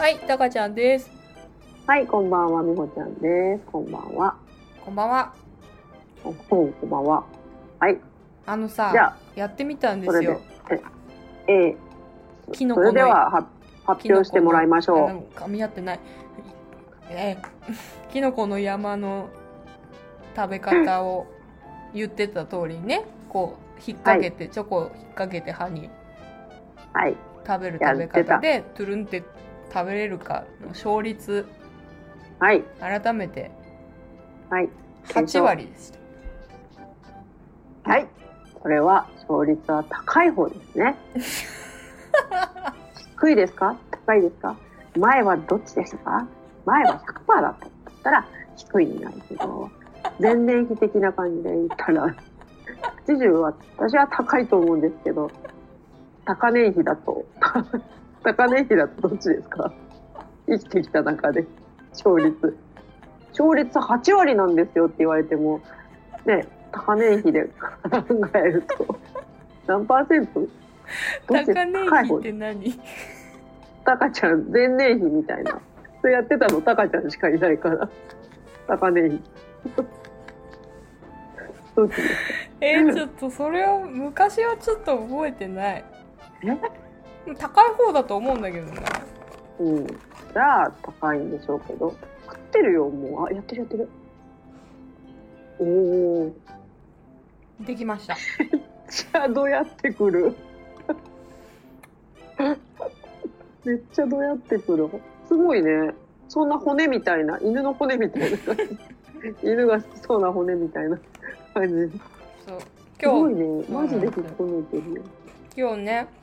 はい、たかちゃんです。はい、こんばんは、みほちゃんです。こんばんは。こんばんは。おこんばんは。はい、あのさじゃあ、やってみたんですよ。、え、えー、キノコのそれではは発表してもらいましょキノコのあなんか噛み合ってない。えー、キノコの山の食べ方を言ってた通りにね、こう、引っ掛けて、チョコを引っ掛けて歯にう。はい、食べる食べ方で、トゥルンって食べれるかの勝率、はい、改めて。はい、8割でした。はい。これは勝率は高い方ですね。低いですか？高いですか？前はどっちでしたか？前は100%だった。って言ったら低いになるけど、前年比的な感じで言ったら、80は私は高いと思うんですけど、高年比だと、高年比だとどっちですか？生きてきた中で、勝率。勝率8割なんですよって言われても、ね、高年比で考えると、何パーセント？高値比って何？タカち？ゃん、前年比みたいな。それやってたのタカちゃんしかいないから。高年比。えー、ちょっとそれを昔はちょっと覚えてない。え？高い方だと思うんだけどねうん。じゃあ、高いんでしょうけど。食ってるよ、もう。あ、やってるやってる。おー。できました じゃあ、どうやってくる めっちゃどうやってくるすごいね。そんな骨みたいな、犬の骨みたいな感じ。犬が好きそうな骨みたいな感じ。そうすごい今日ね。マジで引っこ抜いてるよ。今日ね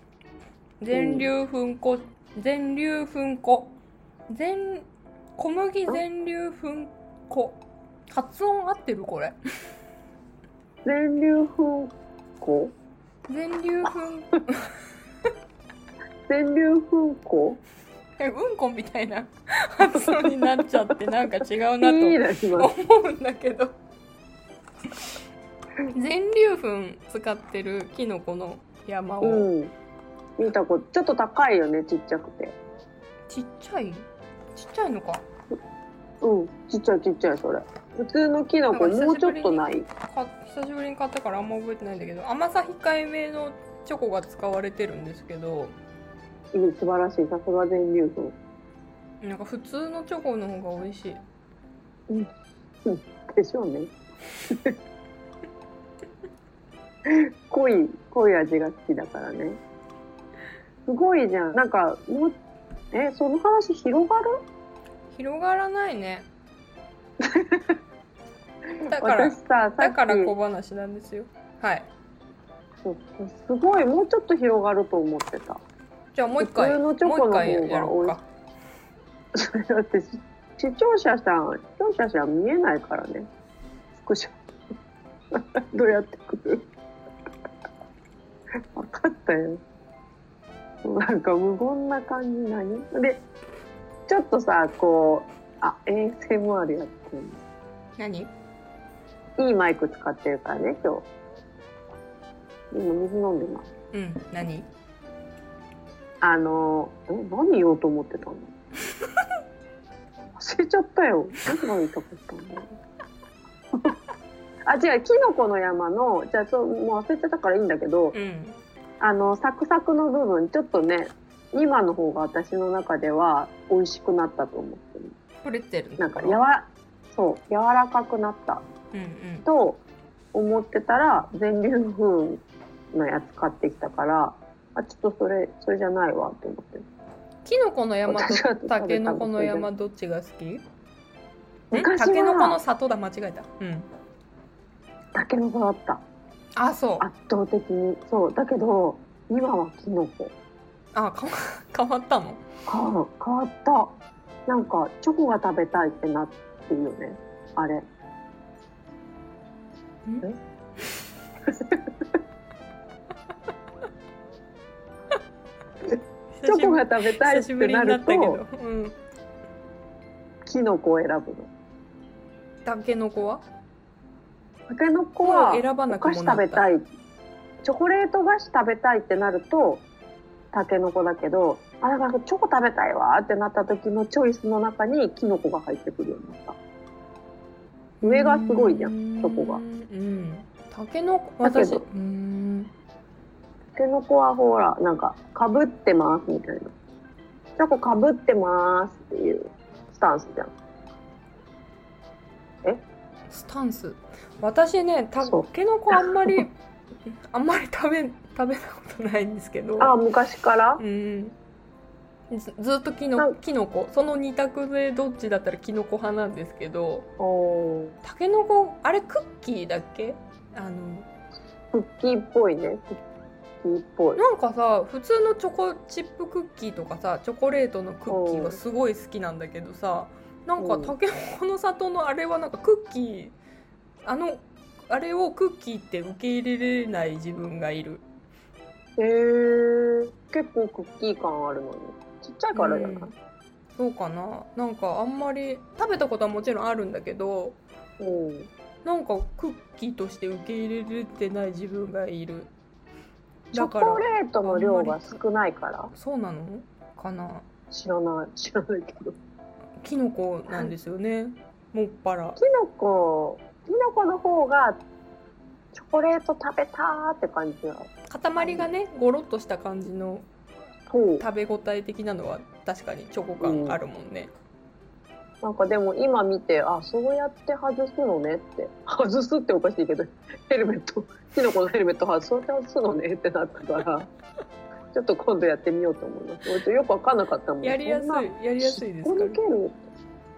全粒粉粉全粒粉粉。全小麦全粒粉粉。発音合ってるこれ。全粒粉粉？全粒粉。全粒粉粉？えうんこみたいな発音になっちゃってなんか違うなと。思うんだけど。全粒粉使ってるキノコの山を、うん。見たこと、ちょっと高いよね、ちっちゃくて。ちっちゃい？ちっちゃいのかうん、ちっちゃいちっちゃい、それ。普通のキノコ、なんかもうちょっとない。か久しぶりに買ったからあんま覚えてないんだけど甘さ控えめのチョコが使われてるんですけどうん素晴らしい。さすが全粒粉。なんか普通のチョコの方が美味しいでしょうね。濃い、濃い味が好きだからね。すごいじゃん。なんか、もう、え、その話広がる？広がらないね だから私さ、だから小話なんですよはいそうすごい、もうちょっと広がると思ってた。じゃあもう一回普通のチョもう一コの方が回やろうかそれ だってし視聴者さん、視聴者さん見えないからね。スクショ。どうやってくる？分かったよ。なんか無言な感じ何で、ちょっとさ、こう、あ、ASMR やってる何？いいマイク使ってるからね、今日。今水飲んでます。うん何？あの、え、何言おうと思ってたの？忘れちゃったよ。何が言いたかったんだろう。あ、違う、キノコの山の、じゃあ、そう、もう忘れちゃったからいいんだけど、うんあの、サクサクの部分、ちょっとね、今の方が私の中では美味しくなったと思ってる。プレッツェルのなんか、やわ、そう、柔らかくなった。うんうん。と思ってたら、全粒粉のやつ買ってきたから、あ、ちょっとそれ、それじゃないわって思って。る。キノコの山とタケノコの山どっちが好き？タケノコの里だ。間違えた。うん。タケノコだった。あそう圧倒的に。そう。だけど、今はキノコ。あか 変わったの？変わ変わった。なんか、チョコが食べたいってなってるよね。あれ。え？チョコが食べたいってなると、うんキノコを選ぶの。タケノコは？タケノコもはお菓子食べたい。チョコレート菓子食べたいってなると、タケノコだけど、あ、なんかチョコ食べたいわってなった時のチョイスの中にキノコが入ってくるようになった。上がすごいじゃん、チョコがう。んたけのこ私うんタケノコはほら、なんか、かぶってますみたいな。チョコかぶってますっていうスタンスじゃん。スタンス。私ねたけのこあんまり あんまり食べ食べたことないんですけど。あ、昔から？うんずずっときのきのこその二択でどっちだったらきのこ派なんですけど。たけのこあれクッキーだっけ？あの。クッキーっぽいね。クッキーっぽい。なんかさ普通のチョコチップクッキーとかさチョコレートのクッキーはすごい好きなんだけどさ。なんかうん。たけのこの里のあれはなんかクッキーあのあれをクッキーって受け入れれない自分がいる。へー、結構クッキー感あるのに。ちっちゃいからじゃな。い、そうかな。なんかあんまり食べたことはもちろんあるんだけどうん。なんかクッキーとして受け入れれてない自分がいる。チョコレートの量が少ないから。そうなの？かな？知らない。知らないけど。キノコなんですよねもっぱらキノコ、キノコの方がチョコレート食べたーって感じだ。塊がねゴロッとした感じの。食べ応え的なのは確かにチョコ感あるもんね、なんかでも今見て、あ、そうやって外すのねって。外すっておかしいけど、ヘルメット、キノコのヘルメット外そうやって外すのねってなったから、ちょっと今度やってみようと思います。俺よくわかんなかったもん。やりやすいやりやすいですか？引っこ抜ける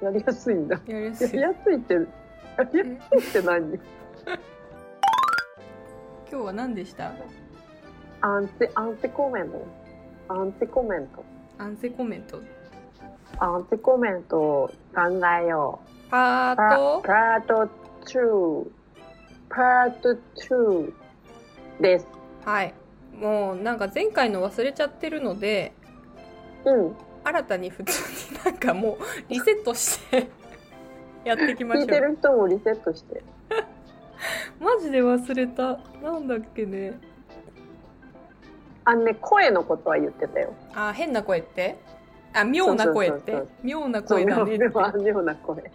やりやすいんだ。やりやすいやりやすいって、やりやすいって何？今日は何でした？アンテ、アンテコメント。アンテコメント。アンセコメントアンテコメントを考えよう。パーパトパート2。パート2です。はいもうなんか前回の忘れちゃってるのでうん。新たに普通になんかもうリセットしてやっていきましょ聞いうてる人もリセットして。マジで忘れたなんだっけねあのね、声のことは言ってたよ。あ変な声って？あ妙な声って？妙な声だねって妙妙な声。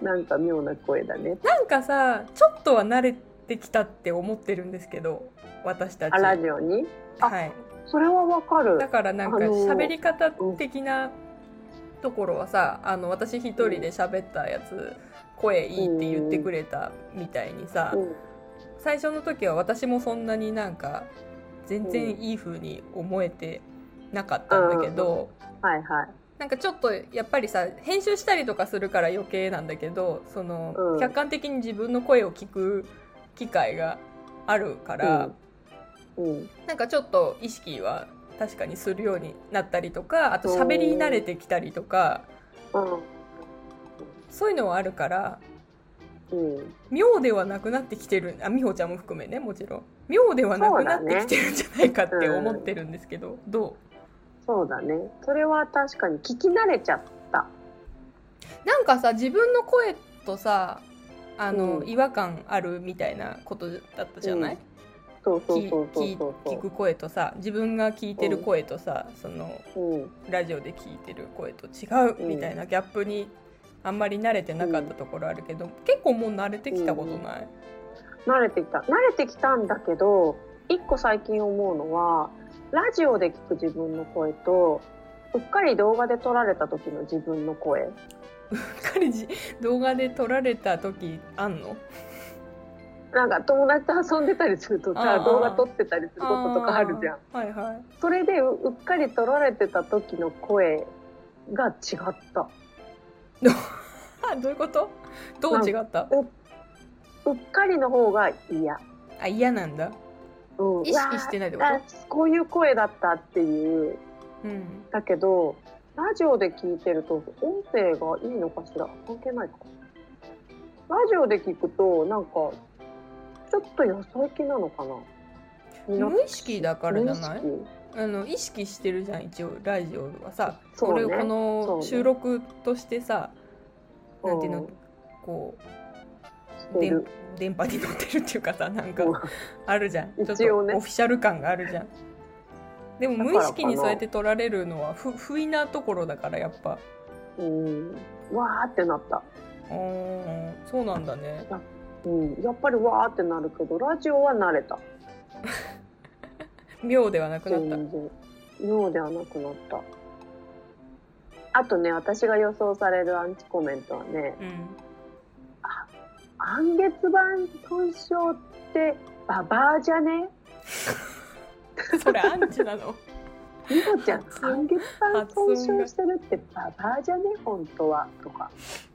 なんか妙な声だね。なんかさちょっとは慣れてきたって思ってるんですけど私たちあ、ラジオに？あはいそれはわかるだ。からなんかあのー喋り方的なところはさあの私一人で喋ったやつ声いいって言ってくれたみたいにさうん。最初の時は私もそんなになんか全然いい風に思えてなかったんだけどはいはい。なんかちょっとやっぱりさ編集したりとかするから余計なんだけどそのうん客観的に自分の声を聞く機会があるから、うん。なんかちょっと意識は確かにするようになったりとかあと喋り慣れてきたりとかうん。そういうのはあるからうん。妙ではなくなってきてるあ美穂ちゃんも含めねもちろん妙ではなくなってきてるんじゃないかって思ってるんですけど、どそうだね。それは確かに聞き慣れちゃった。うなんかさ自分の声とさあの、うん違和感あるみたいなことだったじゃない、そうそうきそうそうきそうそ聞く声とさ自分が聞いてる声とさ、そのう。うん。ラジオで聞いてる声と違ううんみたいなギャップにあんまり慣れてなかったところあるけど、結構もう慣れてきたことない、慣れてきた。慣れてきたんだけど、一個最近思うのは、ラジオで聞く自分の声と、うっかり動画で撮られた時の自分の声。うっかりじ動画で撮られた時あんの？なんか友達と遊んでたりするとさ、動画撮ってたりすることとかあるじゃん。はいはい。それでううっかり撮られてた時の声が違った。あ どういうこと？どう違った？うっかりの方が嫌。あ嫌なんだ。うん、意識してないってこと？こういう声だったっていう。うん。だけど、ラジオで聞いてると音声がいいのかしら？関係ないか。ラジオで聞くと、なんか、ちょっとよそ行きなのかな？無意識だからじゃない？無意識。あの意識してるじゃん一応ラジオはさ。ね。これをこの収録としてさ、なんていうの？うん。こうしてる。電波に乗ってるっていうかさなんかうん。あるじゃん。ちょっとオフィシャル感があるじゃんでも無意識にそうやって取られるのは不不意なところだからやっぱうん。わーってなった。うんそうなんだねうん。やっぱりわーってなるけど、ラジオは慣れた。妙ではなくなった。妙ではなくなった。あとね、私が予想されるアンチコメントはね、うん半月板損傷ってババアじゃね？それアンチなのみこちゃん、半月板損傷してるってババアじゃね？本当は。とか。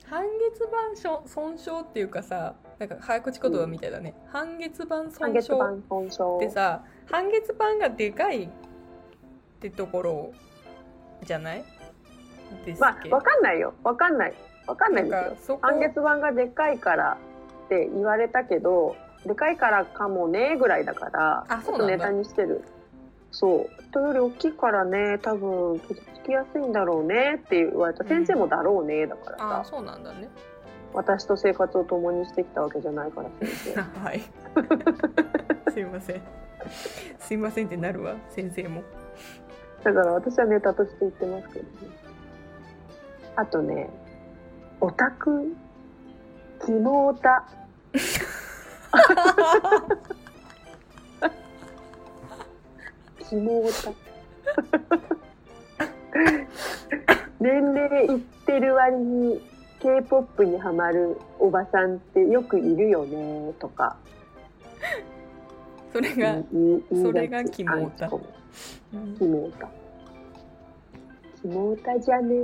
半月板損傷っていうかさなんか早口言葉みたいだね、半月板半損傷月板損傷。ってさ半月板がでかいってところじゃない？ですまあ、わかんないよ。わかんない。わかんないですよ。半月板がでかいからって言われたけど、でかいからかもねぐらいだから、あそうなんだちょっとネタにしてる。そう。人より大きいからね、多分傷つきやすいんだろうねって言われた。うん先生もだろうね、だからさ。あそうなんだね私と生活を共にしてきたわけじゃないから、先生。はい すいませんすいませんってなるわ先生もだから私はネタとして言ってますけどね。あとね、オタク、キモオタ。キモオタ。年齢いってる割に K-POP にハマるおばさんってよくいるよねとか。それが、それがキモオタ。アンチコメうん。キモオタ。キモオタじゃね。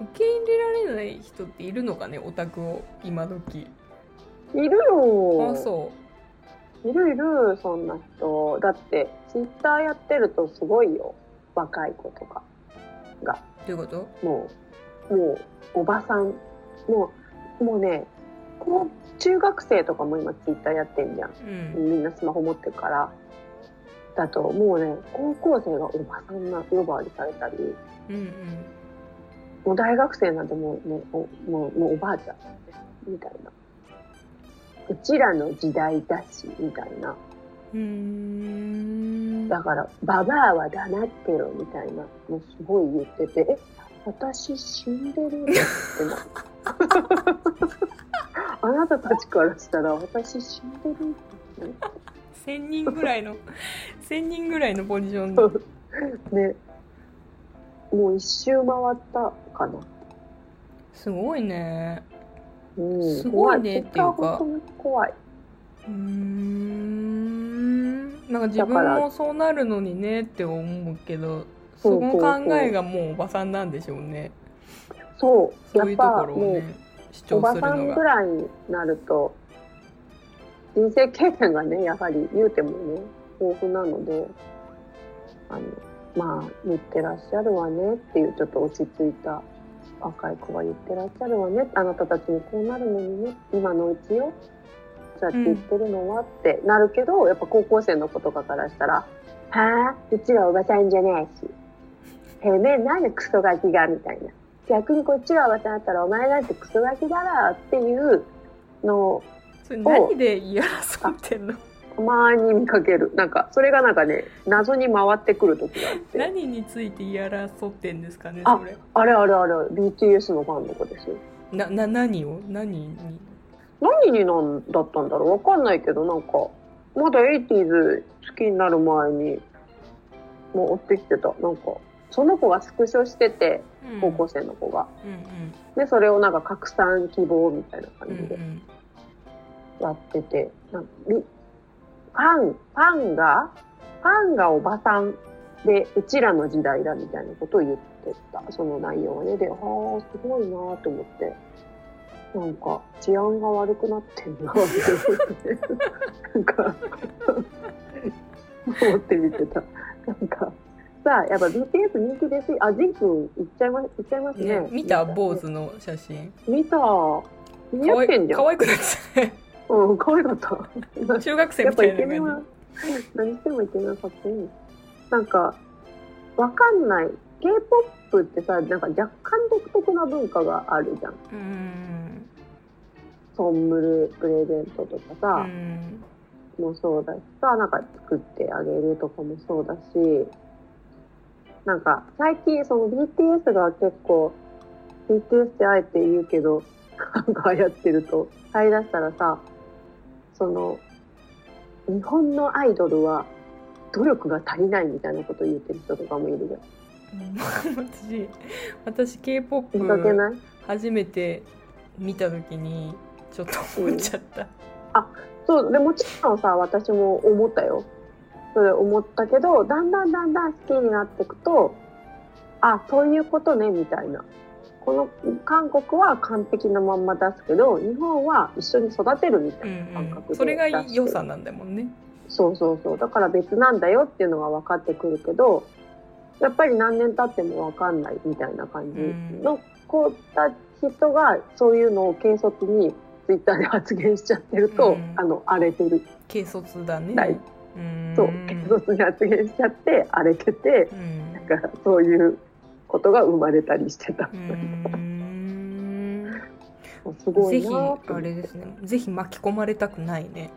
受け入れられない人っているのかねオタクを今時。いるよ。あそいるいる、そんな人。だって、ツイッターやってるとすごいよ。若い子とかが。うどういうこと？もう、もう、おばさん。もう、もうね、こう、中学生とかも今ツイッターやってんじゃん。うんみんなスマホ持ってるから。だと、もうね、高校生がおばさんな呼ばわりされたり、うんうんもう大学生なんてもうね、おもう、もうおばあちゃんみたいな。うちらの時代だし、みたいな。うーんだから、ババアは黙ってろみたいなのすごい言ってて、え、私死んでるってな。あなたたちからしたら私死んでるって1000人ぐらいの 1000人ぐらいのポジションね。もう一周回ったかな。すごいねうん、すごいねっていうか。怖い。うーん。なんか自分もそうなるのにねって思うけどその考えがもうおばさんなんでしょうね。そう。そういうとやっぱもうころをね主おばさ張するのが。んぐらいになると、人生経験がね、やはり言うてもね、豊富なので、あの、まあ、言ってらっしゃるわねっていう、ちょっと落ち着いた若い子は言ってらっしゃるわね。あなたたちもこうなるのにね、今のうちよ。そうやって言ってるのはってなるけど、やっぱ高校生の子とかからしたら、はあ、うちはおばさんじゃないし。てめえなんでクソガキがみたいな。逆にこっちがおばさんだったらお前なんてクソガキだろっていうのをそれ何で言い争ってんの？たまに見かける。なんか、それがなんかね、謎に回ってくる時があって。何について言い争ってんですかねあそれあれあれあれ、BTS のファンの子ですよ。なな何を？何に？何になんだったんだろうわかんないけど、なんか、まだ 80s 好きになる前に、もう追ってきてた。なんか、その子がスクショしてて、高校生の子が。うんで、それをなんか拡散希望みたいなうんうん感じでやってて、なんかみファン、ファンが、ファンがおばさんで、うちらの時代だみたいなことを言ってた、その内容はね。で、はあ、すごいなと思って、なんか治安が悪くなってんなって思って、なんか、思って見てた。なんか、さあ、やっぱ BTS 人気ですよ。あ、ジンくん、いっちゃいま、いっちゃいますね。ね見た坊主の写真見た。似合ってんじゃん。可愛くなってたねうん、可愛かった。中学生みやっぱイケメンは何してもイケメンかっこいい。なんか、わかんない。K-POP ってさ、なんか若干独特な文化があるじゃん。じうんソンムルプレゼントとかうさ、んもそうだしさ、なんか作ってあげるとかもそうだし、なんか最近その BTS が結構、BTS ってあえて言うけど、なんか流行ってると、買い出したらさ、その、日本のアイドルは努力が足りないみたいなこと言ってる人とかもいるじゃん。うん私私 k p o p 初めて見た時にちょっと思っちゃった、そう、でもちろんさ、私も思ったよ。それ思ったけど、だんだんだんだん好きになっていくと、あ、そういうことね、みたいな。この韓国は完璧なまんま出すけど、日本は一緒に育てるみたういな感んうん、覚でそれが良さなんだもんね。そうそうそう。だから別なんだよっていうのが分かってくるけど、やっぱり何年経っても分かんないみたいな感じの子た人がそういうのを軽率にツイッターで発言しちゃってると、うん。あの、荒れてる。軽率だね。そう、軽率に発言しちゃって荒れてて、うん。なんかそういうことが生まれたりしてた。すごいなあれですねぜひ巻き込まれたくないね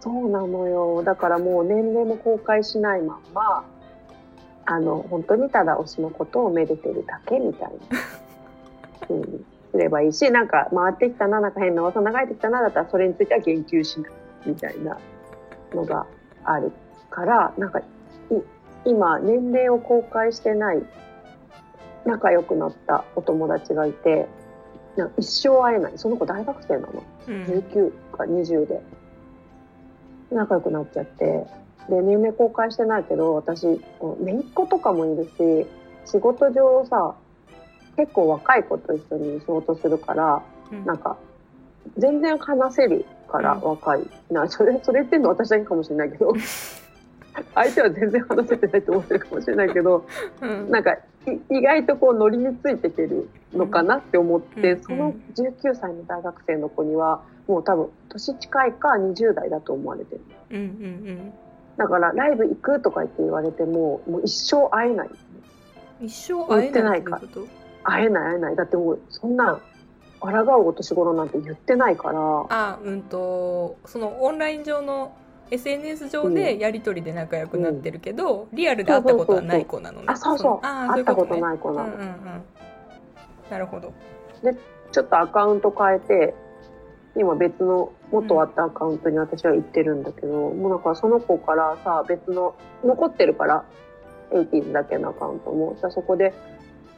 そうなのよ。だからもう年齢も公開しないまんま、あの、本当にただ推しのことをめでてるだけみたいな。うん。すればいいし、なんか回ってきたな、なんか変な噂流れてきたな、だったらそれについては言及しないみたいなのがあるから、なんか、い今、年齢を公開してない仲良くなったお友達がいて、一生会えない。その子大学生なの。うん。19か20で。仲良くなっちゃって。で年齢公開してないけど私姪っ子とかもいるし仕事上さ結構若い子と一緒に仕事するからうん。なんか全然話せるからうん。若い、なそれそれっていうのは私だけかもしれないけど。相手は全然話せてないと思ってるかもしれないけどうん。なんかい意外とこうノリについていけるのかなって思って、うんその19歳の大学生の子にはもう多分年近いか20代だと思われてる。うんうんだからライブ行くとか言って言われてももう一生会えない。うん一生会えないってこと？会えない会えない。だってもうそんな抗うお年頃なんて言ってないから。あうんとそのオンライン上の SNS 上でやり取りで仲良くなってるけど、リアルで会ったことはない子なのね。あそうそう。あー会ったこといない子なの、うんうんうん。なるほど。ちょっとアカウント変えて今別の元あったアカウントに私は行ってるんだけど、もうなんかその子からさ別の残ってるから80だけのアカウントも。じゃあそこで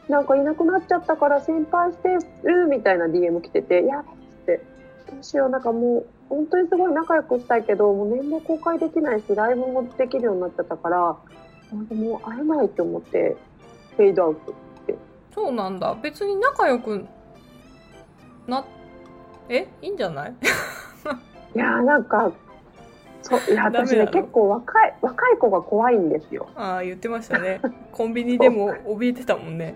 なんかいなくなっちゃったから心配してるみたいな DM 来てて「やべっ」つって「どうしようなんかもう本当にすごい仲良くしたいけどもう年齢公開できないしライブもできるようになっちゃったからもう会えないって思ってフェードアウトそうなんだ。別に仲良くなえ？いいんじゃない？いやーなんか、そう、いや、私ね、結構若い、若い子が怖いんですよ。ああ言ってましたね。コンビニでも 怯えてたもんね。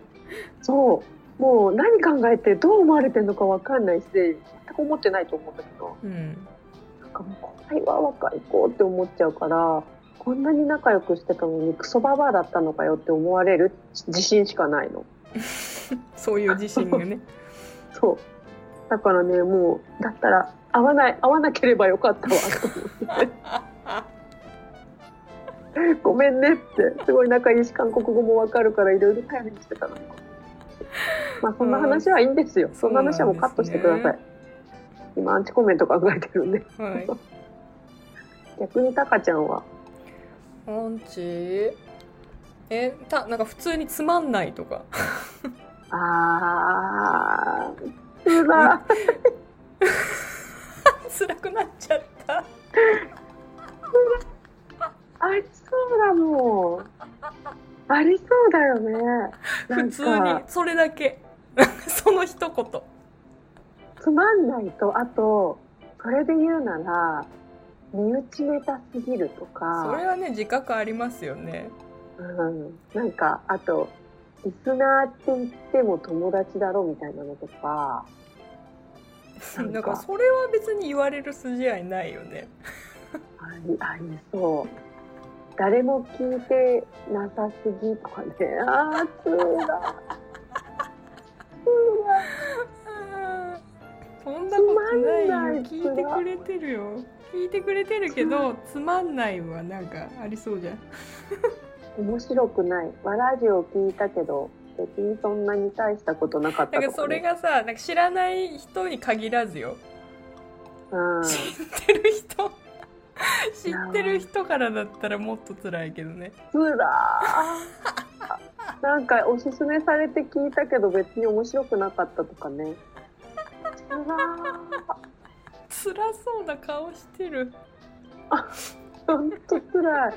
そう。もう何考えてどう思われてるのかわかんないし、全く思ってないと思うんだけど、うんなんかもう怖いわ、若い子って思っちゃうから、こんなに仲良くしてたのにクソババアだったのかよって思われる自信しかないの。そういう自信がね そう。だからね、もう、だったら、会わない、会わなければよかったわ、と思って。ごめんねって、すごい仲いいし、韓国語もわかるから、いろいろ頼りにしてたのに。まあ、そんな話はいいんですよ。そんな話はもうカットしてください。今、アンチコメント考えてるんで。はい。逆にタカちゃんは、アンチ？えたなんか普通につまんないとか。あー、うわ、辛くなっちゃった。ありそうだもん。ありそうだよね。普通にか、それだけ。その一言つまんないと、あと、それで言うなら、身内ネタすぎるとか、それはね自覚ありますよね。うん、なんかあとリスナーって言っても友達だろみたいなのとか。なんか。それは別に言われる筋合いないよね。ありありそう。誰も聞いてなさすぎとかね。あーつーだそんなことないよつまんない聞いてくれてるよ聞いてくれてるけどつまんないはなんかありそうじゃん面白くない。まあ、ラジオ聞いたけど、別にそんなに大したことなかったとか、ね。だからそれがさなんか知らない人に限らずようん。知ってる人 知ってる人からだったらもっと辛いけどねつらー。なんかおすすめされて聞いたけど別に面白くなかったとかね。辛そうな顔してるほんとつらい。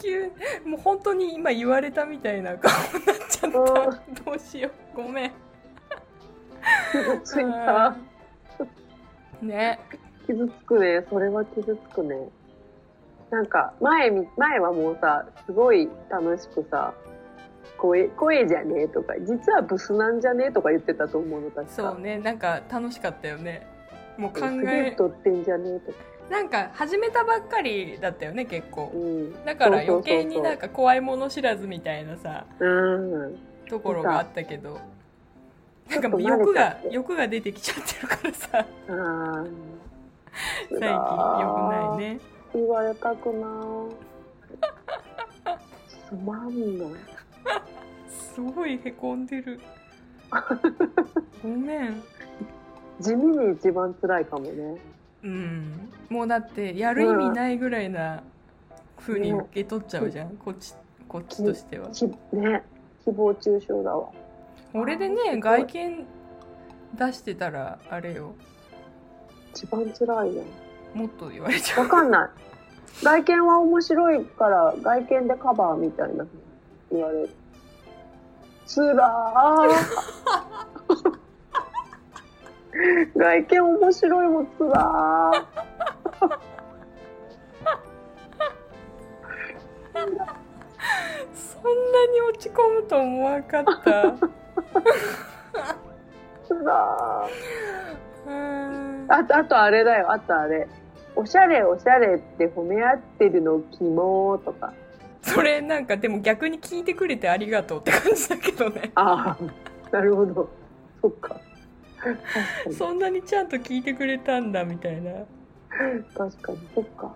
急もう本当に今言われたみたいな顔になっちゃったどうしようごめん傷ついた。ね傷つくね。それは傷つくね。なんか前み、前はもうさ、すごい楽しくさ、声、声じゃねえとか、実はブスなんじゃねえとか言ってたと思うの、確か。そうねなんか楽しかったよねもう考ええ太ってんじゃねえとか。なんか始めたばっかりだったよね結構うん。だから余計になんか怖いもの知らずみたいなさうん。ところがあったけどなんかもう欲が欲が出てきちゃってるからさあ 最近良くないね言われたくなつまんない。すごいへこんでる。ごめん。地味に一番辛いかもね。うん。もうだってやる意味ないぐらいな風に受け取っちゃうじゃん、こっちこっちとしては。きね、誹謗中傷だわ。俺でね外見出してたらあれよ。一番辛いやん。もっと言われちゃう。わかんない。外見は面白いから、外見でカバーみたいな言われる。つらー。外見面白いもつらー。そんなに落ち込むと思わんかったつらー。うんあと、あとあれだよ、あとあれ。おしゃれおしゃれって褒め合ってるのキモーとか。それなんかでも逆に聞いてくれてありがとうって感じだけどねああ、なるほど。そっか。そんなにちゃんと聞いてくれたんだみたいな確かに、そっか。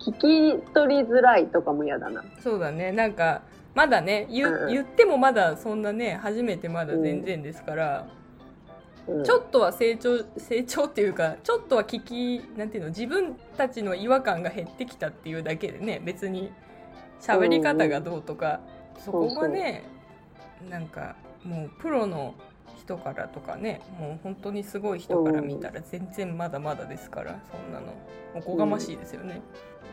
聞き取りづらいとかも嫌だな。そうだねなんかまだね言,、うん言ってもまだそんなね初めてまだ全然ですから、うん、ちょっとは成長成長っていうかちょっとは聞きなんていうの自分たちの違和感が減ってきたっていうだけでね別に喋り方がどうとか、そこがねなんかもうプロの人からとかねもう本当にすごい人から見たら全然まだまだですからそんなの。おこがましいですよね、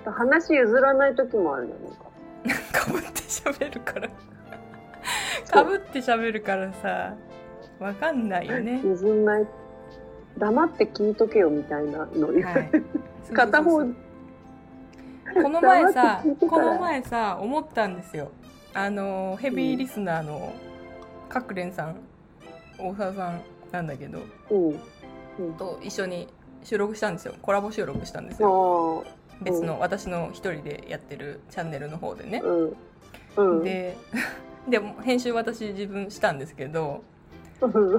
話譲らない時もあるよなんか。かぶって喋るから。かぶって喋るからさわかんないよね。譲んない。黙って聞いとけよみたいなのはい。る。片方、この前さこの前さ思ったんですよ。あのヘビーリスナーのかくれんさん大沢さんなんだけどうん。と一緒に収録したんですよ。コラボ収録したんですよ。あ別の私の一人でやってるチャンネルの方でね。で でも編集私自分したんですけどうん。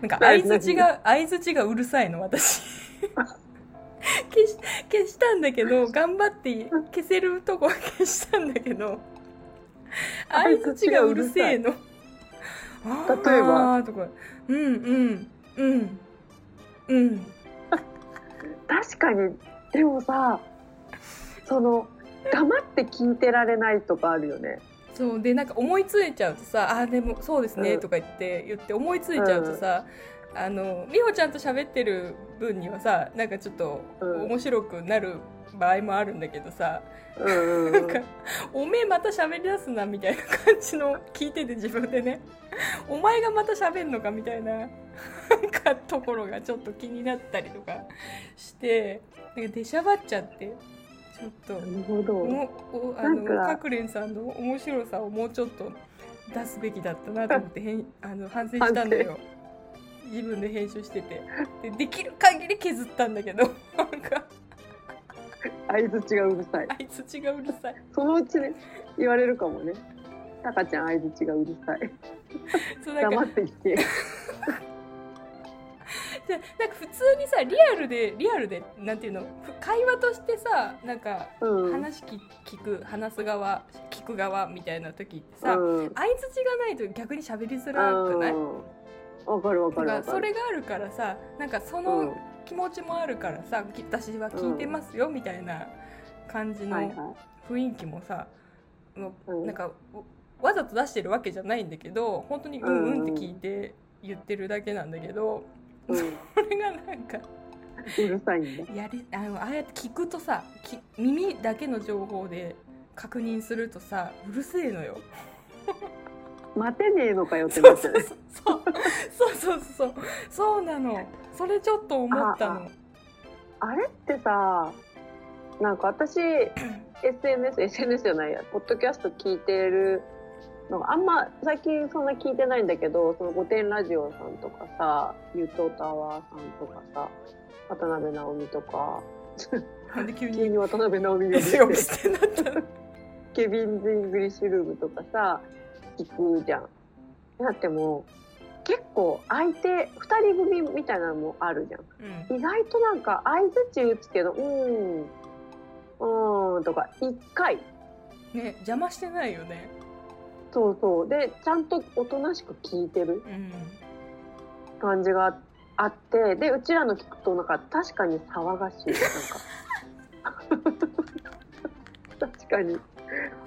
なんか相づちが相づちがうるさいの私 消し消したんだけど頑張って消せるとこは消したんだけど相づちがうるせえの。例えば？とか。うんうんうんうん。確かに、でもさ、その、黙って聞いてられないとかあるよね。そう。でなんか思いついちゃうとさ「あーでもそうですね」うん。とか言って言って思いついちゃうとさ、あの美穂ちゃんと喋ってる分にはさなんかちょっとうん面白くなる場合もあるんだけどさ、うん。なんか「おめえまた喋り出すな」みたいな感じの聞いてて自分でね「お前がまた喋んのか」みたいななんかところがちょっと気になったりとかしてなんか出しゃばっちゃってちょっと。なるほど。もおあのかかくれんさんの面白さをもうちょっと出すべきだったなと思ってあの反省したんだよ自分で編集しててでできる限り削ったんだけど なんか相づちがうるさい。あいつ違ううるさいそのうちね、言われるかもね。タカちゃん相づちがうるさい。そうなんか黙って聞け。じゃなんか普通にさリアルでリアルでなんていうのふ会話としてさなんかうん。話聞聞く話す側聞く側みたいな時ってさ、うん。相づちがないと逆に喋りづらくない、うんわかるわかるそ。れがあるからさなんかそうのん。気持ちもあるからさ、き私は聞いてますよみたいな感じの雰囲気もさ、なんかわざと出してるわけじゃないんだけど本当にうんうんって聞いて言ってるだけなんだけど、い。うん。それがなんかうるさいんだ。やりあのああやって聞くとさき耳だけの情報で確認するとさうるせえのよ。待てねえのかよってなっちゃう。そうそうそう。そうそうなの。それちょっと思ったの。あれってさ、なんか私、SNS、SNS じゃないや、ポッドキャスト聞いてるのがあんま最近そんな聞いてないんだけど、その御殿ラジオさんとかさ、ゆうとうタワーさんとかさ、渡辺直美とか、なんで急に急に渡辺直美Kevin's English Room とかさ、聞くじゃん。だってもう、結構相手、二人組みたいなのもあるじゃん。うん意外となんか相づち打つけど、うーん、うーんとか、一回。ね邪魔してないよね。そうそう。で、ちゃんとおとなしく聞いてるうん感じがあって、で、うちらの聞くとなんか確かに騒がしい。なんか。確かに。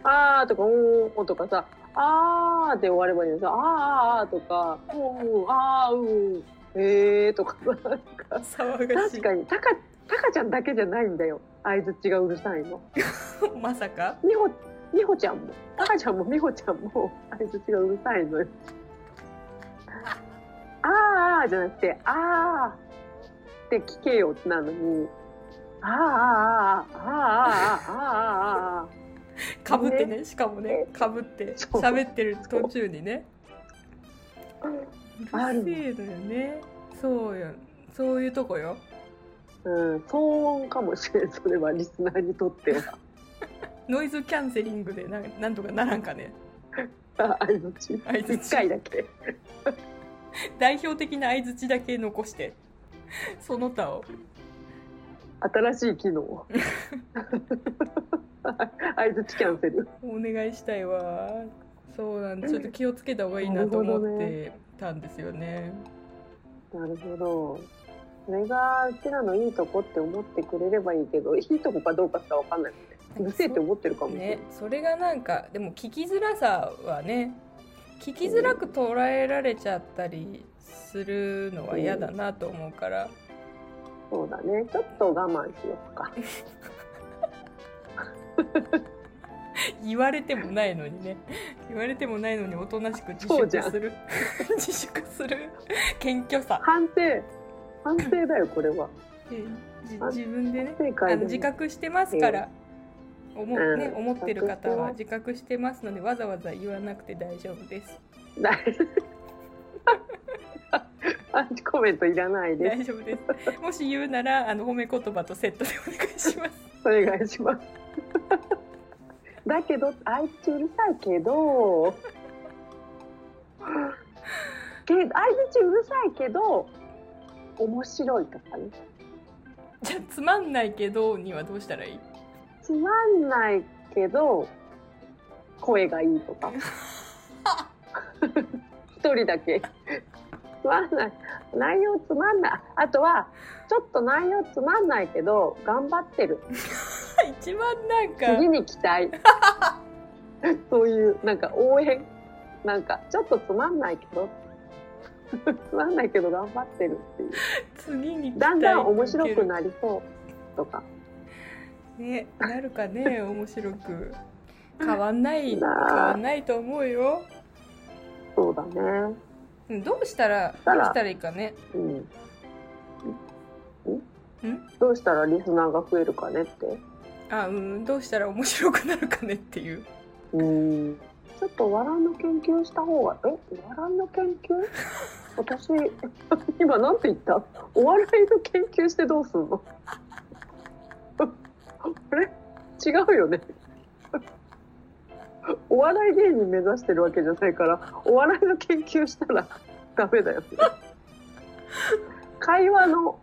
あーとか、おーとかさ、あーで終わればいいのさ、あーあーとか、うん、あーうん、へーとかさ、なんか。騒がしい確かに、タカ、タカちゃんだけじゃないんだよ。相づちがうるさいの。まさか？みほ、みほちゃんも、タカちゃんもみほちゃんも相づちがうるさいのよ。あーあーじゃなくて、あーって聞けよってなるのに、あーあーあーあーあーあーあーあ かぶってねしかもねかぶって喋ってる途中にね。う。あるるせえのよね。そうよ。そういうとこよ。ーうん、騒音かもしれん、それはリスナーにとっては。ノイズキャンセリングでなんなんとかならんかね。あ相づち。相づち一回だけ。代表的な相づちだけ残して。その他を。新しい機能。相づちキャンセル。お願いしたいわそうなんでちょっと気をつけた方がいいなと思ってたんですよねなるほど。それがうちらのいいとこって思ってくれればいいけど、いいとこかどうかしかわかんないもんね。うるせえって思ってるかもしれない。ねそれがなんかでも聞きづらさはね聞きづらく捉えられちゃったりするのは嫌だなと思うから、そうだね。ちょっと我慢しようか。言われてもないのにね。言われてもないのにおとなしく自粛する。自粛する。謙虚さ、反省。反省だよ、これは。自分でねあの自覚してますから、思うね、うん。思ってる方は自自覚してますのでわざわざ言わなくて大丈夫です。大丈夫。アンチコメントいらないです。大丈夫です。もし言うならあの褒め言葉とセットでお願いします。お願いします。だけど、あいつうるさいけど、け相づちうるさいけど、面白いとかね。じゃあつまんないけどにはどうしたらいい？つまんないけど、声がいいとか。一人だけ。つまんない。内容つまんない。あとは、ちょっと内容つまんないけど、頑張ってる。一番なんか次に期待。そういう、なんか応援。なんか、ちょっとつまんないけど、つまんないけど頑張ってるっていう。次にだんだん面白くなりそうとか。ねなるかね 面白く変わんない変わんないと思うよそうだね。うんどうしたらどうしたらいいかねうん。ん？どうしたらリスナーが増えるかねって。あうんどうしたら面白くなるかねっていう。うん。ちょっと笑いの研究した方が、え？笑いの研究？私、今なんて言った？お笑いの研究してどうすんの？あれ？違うよね。お笑い芸人目指してるわけじゃないから、お笑いの研究したらダメだよね。会話の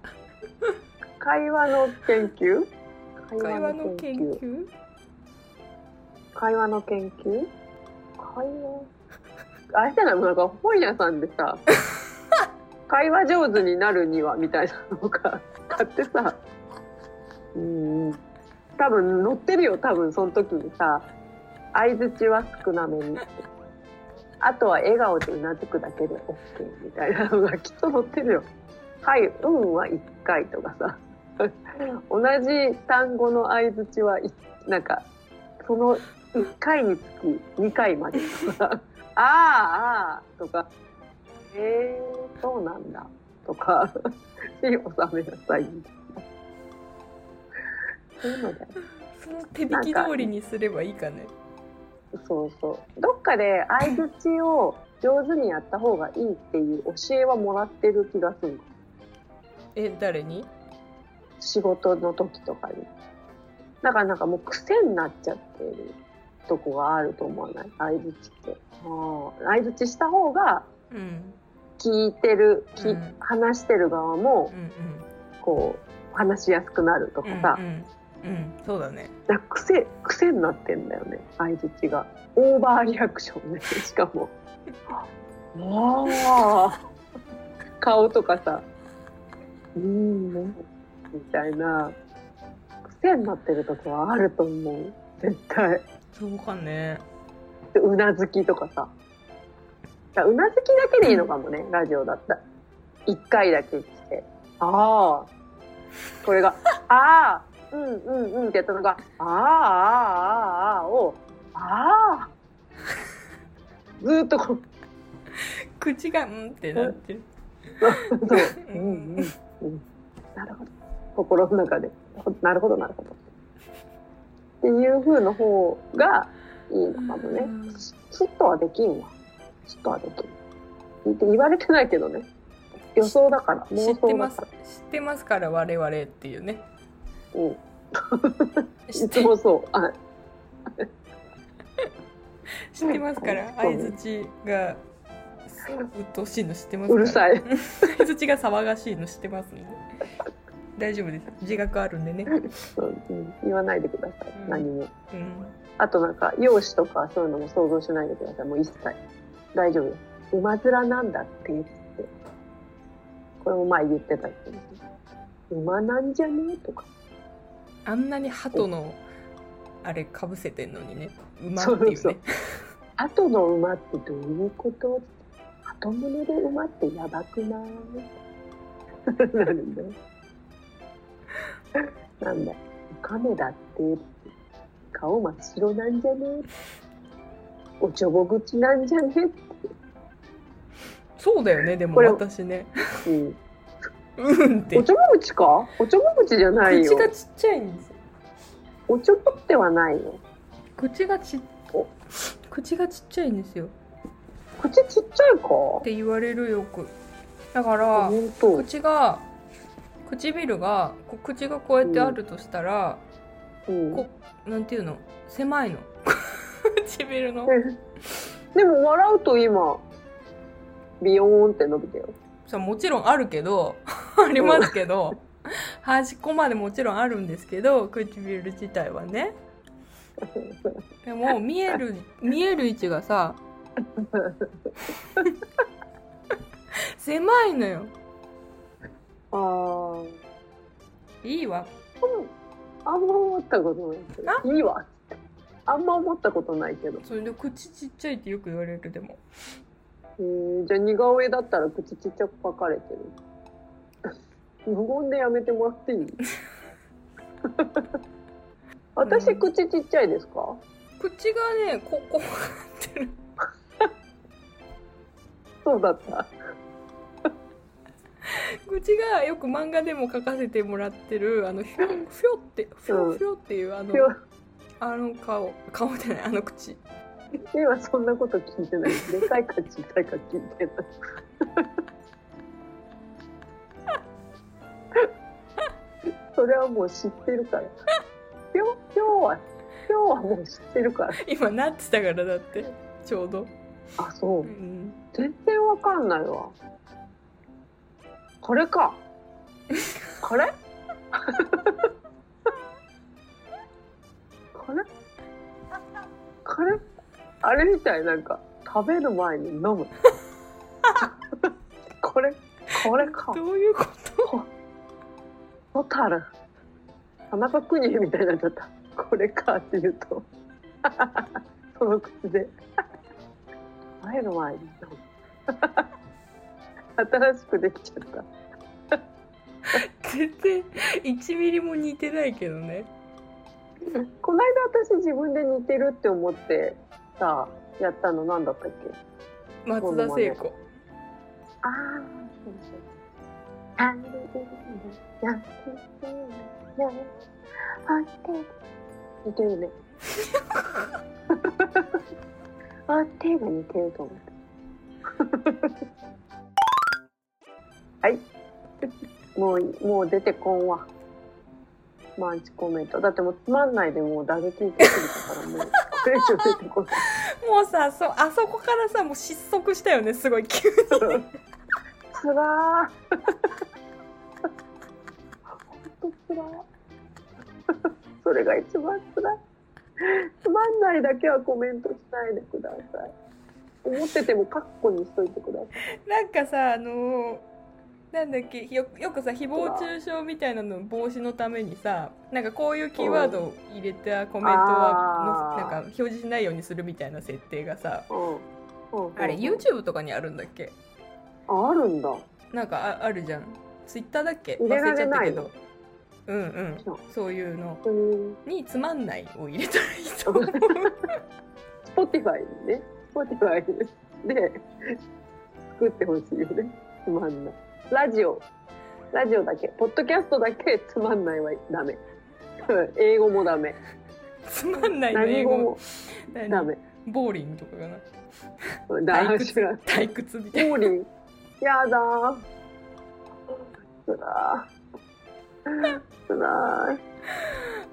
会話の研究？会話の研究？会話の研究？会話？あれじゃない？もうなんか本屋さんでさ 会話上手になるにはみたいなのが買ってさ。うん。多分載ってるよ多分その時にさ相づちは少なめに。あとは笑顔でうなずくだけで OK みたいなのがきっと載ってるよ。はいうんは1回とかさ 同じ単語の相づちはいなんかその1回につき2回まで。と かああああとか。へえそうなんだとか。し収めなさい。みたいなそういうのだよその手引き通りにすればいいかね。そうそう。どっかで相づちを上手にやった方がいいっていう教えはもらってる気がする。え誰に？仕事の時とかに。だからなんかもう癖になっちゃってるとこがあると思わない？相づちって。相づちした方がうん。聞いてる、きうん。話してる側もこう話しやすくなるとかさ、うんうん、うん、そうだね。なんか癖癖になってんだよね相づちが。オーバーリアクションね しかも。ああ顔とかさ。うーんみたいな癖になってるとこはあると思う。絶対。そうかね。でうなずきとかさ。うなずきだけでいいのかもね、うん、ラジオだった。一回だけして。ああこれが「ああうんうんうん」ってやったのが「ああああああ」を「ああ」ずっとこう。口が「うん」ってなってる。そう「うんうんうん」なるほど。心の中で。なるほどなるほど。っていう風の方がいいのかもね。うん。スッとはできんわ。スッとはできん。って言われてないけどね。予想だから知妄ってます知ってますから我々っていうね。らうん。知っていつもそう。あ。知ってますから 相づちがうっとうしいの知ってますから。うるさい。相づちが騒がしいの知ってますんで大丈夫です。自覚あるんでね。うん。うん言わないでください、うん。何も。うん。あとなんか容姿とかそういうのも想像しないでください。もう一切。大丈夫です馬面なんだって言って。これも前言ってたけど。馬なんじゃねえとか。あんなに鳩のあれかぶせてんのにね。馬ってそいううそうね後の馬ってどういうこと？後物で馬ってやばくない？なるんだよ なんだ。よ亀だって顔真っ白なんじゃね？おちょぼ口なんじゃね？そうだよねでもこれ私ね。うん。うんって。おちょぼ口か？おちょぼ口じゃないよ。口がちっちゃいんですよ。おちょぼってはないよ口がちお。口がちっちゃいんですよ。口ちっちゃいか？って言われるよく。だから本当。口が唇が口がこうやってあるとしたら、うん。こなんていうの？狭いの？唇の？でも笑うと今ビヨーンって伸びたよ。さもちろんあるけど ありますけど端っこまでもちろんあるんですけど唇自体はね。でも見える見える位置がさ 狭いのよあー。いいわ。あんま思ったことないけど。いいわ。あんま思ったことないけど、それで口ちっちゃいってよく言われるでも。えー、じゃあ似顔絵だったら口ちっちゃく描かれてる。無言でやめてもらっていい？私、うん口ちっちゃいですか？口がねここ そうだった 口がよく漫画でも描かせてもらってるあのひょひょってひょひょっていうあの今あの顔顔じゃないあの口。今そんなこと聞いてない。でかいか小さいか聞いてない それはもう知ってるから。今日今日は今日はもう知ってるから。今なってたからだってちょうど、あそう。うん、全然わかんないわこれか。これ？これ？これ？あれみたいなんか食べる前に飲む。これ？これか。どういうこと？ホタル。田中邦衛みたいになっちゃった。これかって言うと。その口で。食べる前に飲む新しくできちゃった。全然1ミリも似てないけどね。この間私自分で似てるって思ってさやったの何だったっけ？松田聖子。ああ似てるねあってが似てると思ったはいもうもう出てこんわマンチコメントだってもうつまんないでもう打撃受けすぎたからもうこれ以上出てこないもうさそあそこからさもう失速したよねすごい急につらー。ほんとつらー。それが一番つらい。つまんないだけはコメントしないでください。思っててもカッコにしといてください。なんかさあのーなんだっけよよくさ誹謗中傷みたいなの防止のためにさなんかこういうキーワードを入れたコメントはのなんか表示しないようにするみたいな設定がさあれ YouTube とかにあるんだっけ？ああるんだ。なんかああるじゃん。Twitter だっけ？忘れちゃったけど。うんうん。そういうの。うん。につまんないを入れたらいいと思う。Spotify にね。Spotify で作ってほしいよね。つまんない。ラジオ。ラジオだけ。ポッドキャストだけつまんないはダメ。うん英語もダメ。つまんないの英語何語も何？ダメ。ボーリングとかかな大退屈。退屈みたいなボーリン。やだー。つらー。つら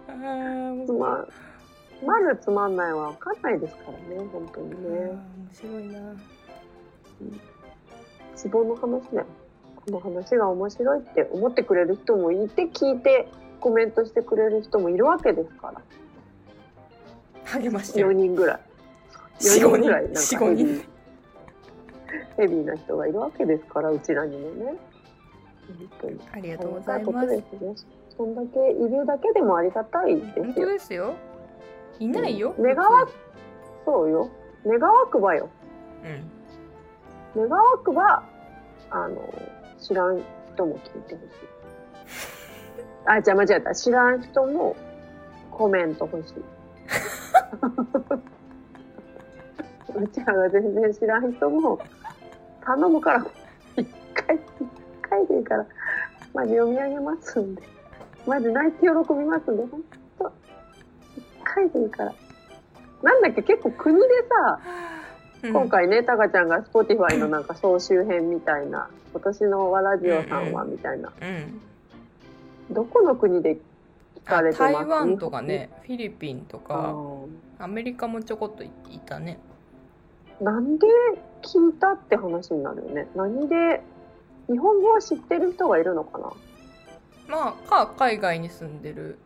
ーつまん。まずつまんないは分かんないですからね、本当にね。面白いなツボの話だよ。この話が面白いって思ってくれる人もいて、聞いてコメントしてくれる人もいるわけですから。4励ましてる人ぐらい。45 4ぐらい人45なんかヘビー人ヘビーな人がいるわけですから、うちらにもね。本当に。ありがとうございます。そんだけいるだけでもありがたいですよ。本当ですよいないようん願わそうよ。願わくばよ。うん願わくば、あの、知らん人も聞いてほしい。あ、じゃあ間違えた。知らん人もコメント欲しい。うちらが全然知らん人も頼むから、一回、一回でいいから、マジ読み上げますんで。マジ泣いて喜びますんで、ほんと。一回でいいから。なんだっけ、結構国でさ、今回ね、タカちゃんが Spotify のなんか総集編みたいな、今年のワラジオさんはみたいな、うん。どこの国で聞かあれてます？台湾とかねフィリピンとあかー。アメリカもちょこっといいたね。なんで聞いたって話になるよね。何で、日本語を知ってる人がいるのかな？まあか海外に住んでる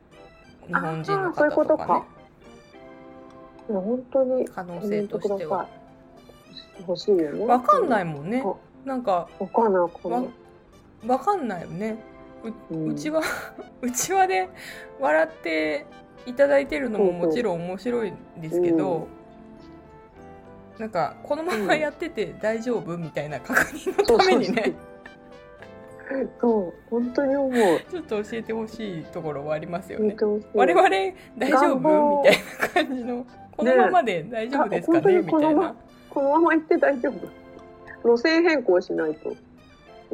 日本人のあーそういうことか。方とかねいや、本当に可能性としては。欲しいよね。わかんないもんね。あなんかわかんない、わかんなわい。わかんないよね。う,、うん。ちは うちわで笑っていただいてるのももちろん面白いんですけど、なんかこのままやってて大丈夫みたいな確認のためにね。そう、本当に思う。ちょっと教えてほしいところはありますよね。我々大丈夫？みたいな感じのこのままで大丈夫ですかね？みたいなこのままま行って大丈夫路線変更しないと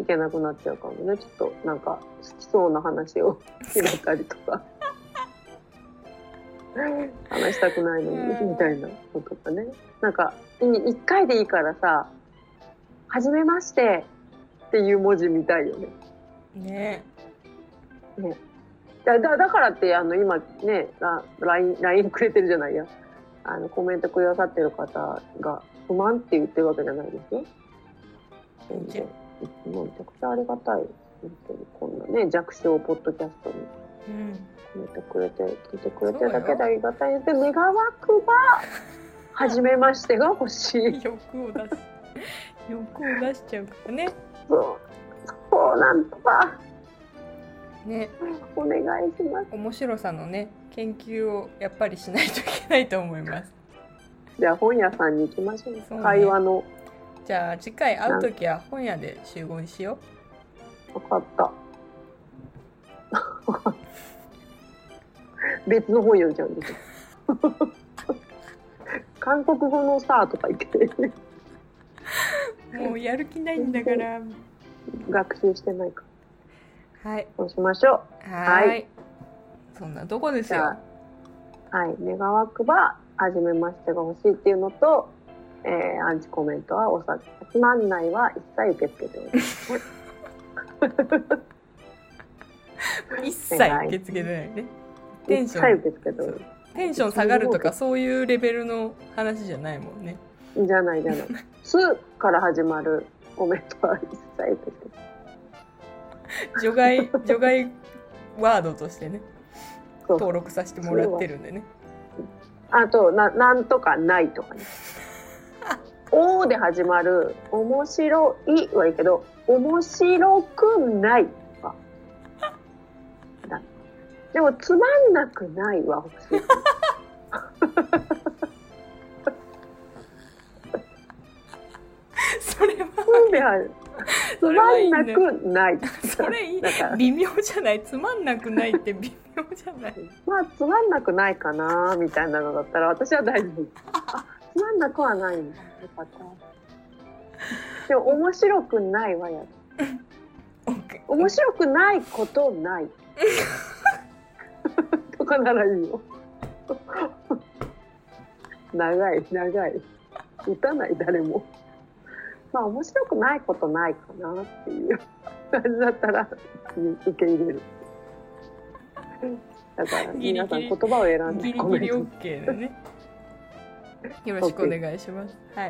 いけなくなっちゃうかもね。ちょっとなんか好きそうな話を拾ったりとか。話したくないのにみたいなことかね。なんか、い一回でいいからさ、はじめましてっていう文字見たいよね。ねだだだからって、あの、今ね、LINE くれてるじゃないや。あの、コメントくださってる方が不満って言ってるわけじゃないですよ。全然。もうめちゃくちゃありがたい。本当にこんなね、弱小ポッドキャストにうんコメントくれて、聞いてくれてるだけでありがたいで願わくば、初めましてが欲しい。欲を出す欲を出しちゃうからねそう、そうなんとか、ねお願いします。面白さのね研究をやっぱりしないといけないと思いますじゃあ本屋さんに行きましょう。そうね会話の。じゃあ次回会う時は本屋で集合にしよわかった。別の本読んじゃうんですよ。韓国語のさとか言ってうもうやる気ないんだから学習してないから。はいそうしましょはーいはいそんなとこですよう。はい。願わくば、初めましてが欲しいっていうのと、えー、アンチコメントはおさつまんないは一切受け付けており。一切受け付けてないね。テンション。受け付けておりまテンション下がるとかそういうレベルの話じゃないもんね。す。じゃないじゃない。すから始まるコメントは一切受け付けて除外除外ワードとしてね。登録させてもらってるんでねあと、な、なんとかないとかね。おで始まる、面白いはいいけど、面白くないとか。だでも、つまんなくないは欲しい。それはつまんなくない。それいい微妙じゃないつまんなくないって微妙じゃないまあ、つまんなくないかな、みたいなのだったら、私は大丈夫。あ、つまんなくはない。よかった。でも、面白くないはやる。オッケー面白くないことない。とかならいいよ。長い、長い。打たない、誰も。まあ、面白くないことないかなっていう感じだったら、うん受け入れる。だから皆さん言葉を選んでコメント。ギリギリ OK だね。よろしくお願いします。はい。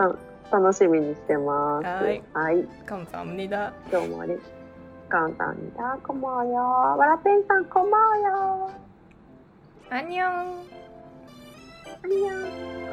楽しみにしてます。はい。はい。カム、だ。今日もあり。カムさん、こんばんよ。わらんさん、こんばんよ。あにょん。あにょん。